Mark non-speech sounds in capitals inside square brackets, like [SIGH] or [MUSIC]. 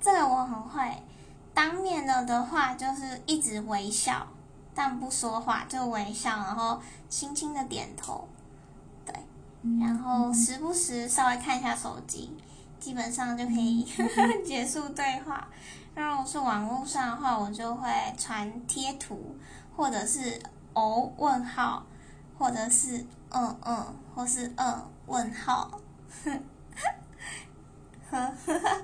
这个我很会。当面了的话，就是一直微笑，但不说话，就微笑，然后轻轻的点头，对，然后时不时稍微看一下手机，基本上就可以 [LAUGHS] 结束对话。那如果是网络上的话，我就会传贴图，或者是哦问号，或者是嗯嗯，或是嗯问号，呵呵呵。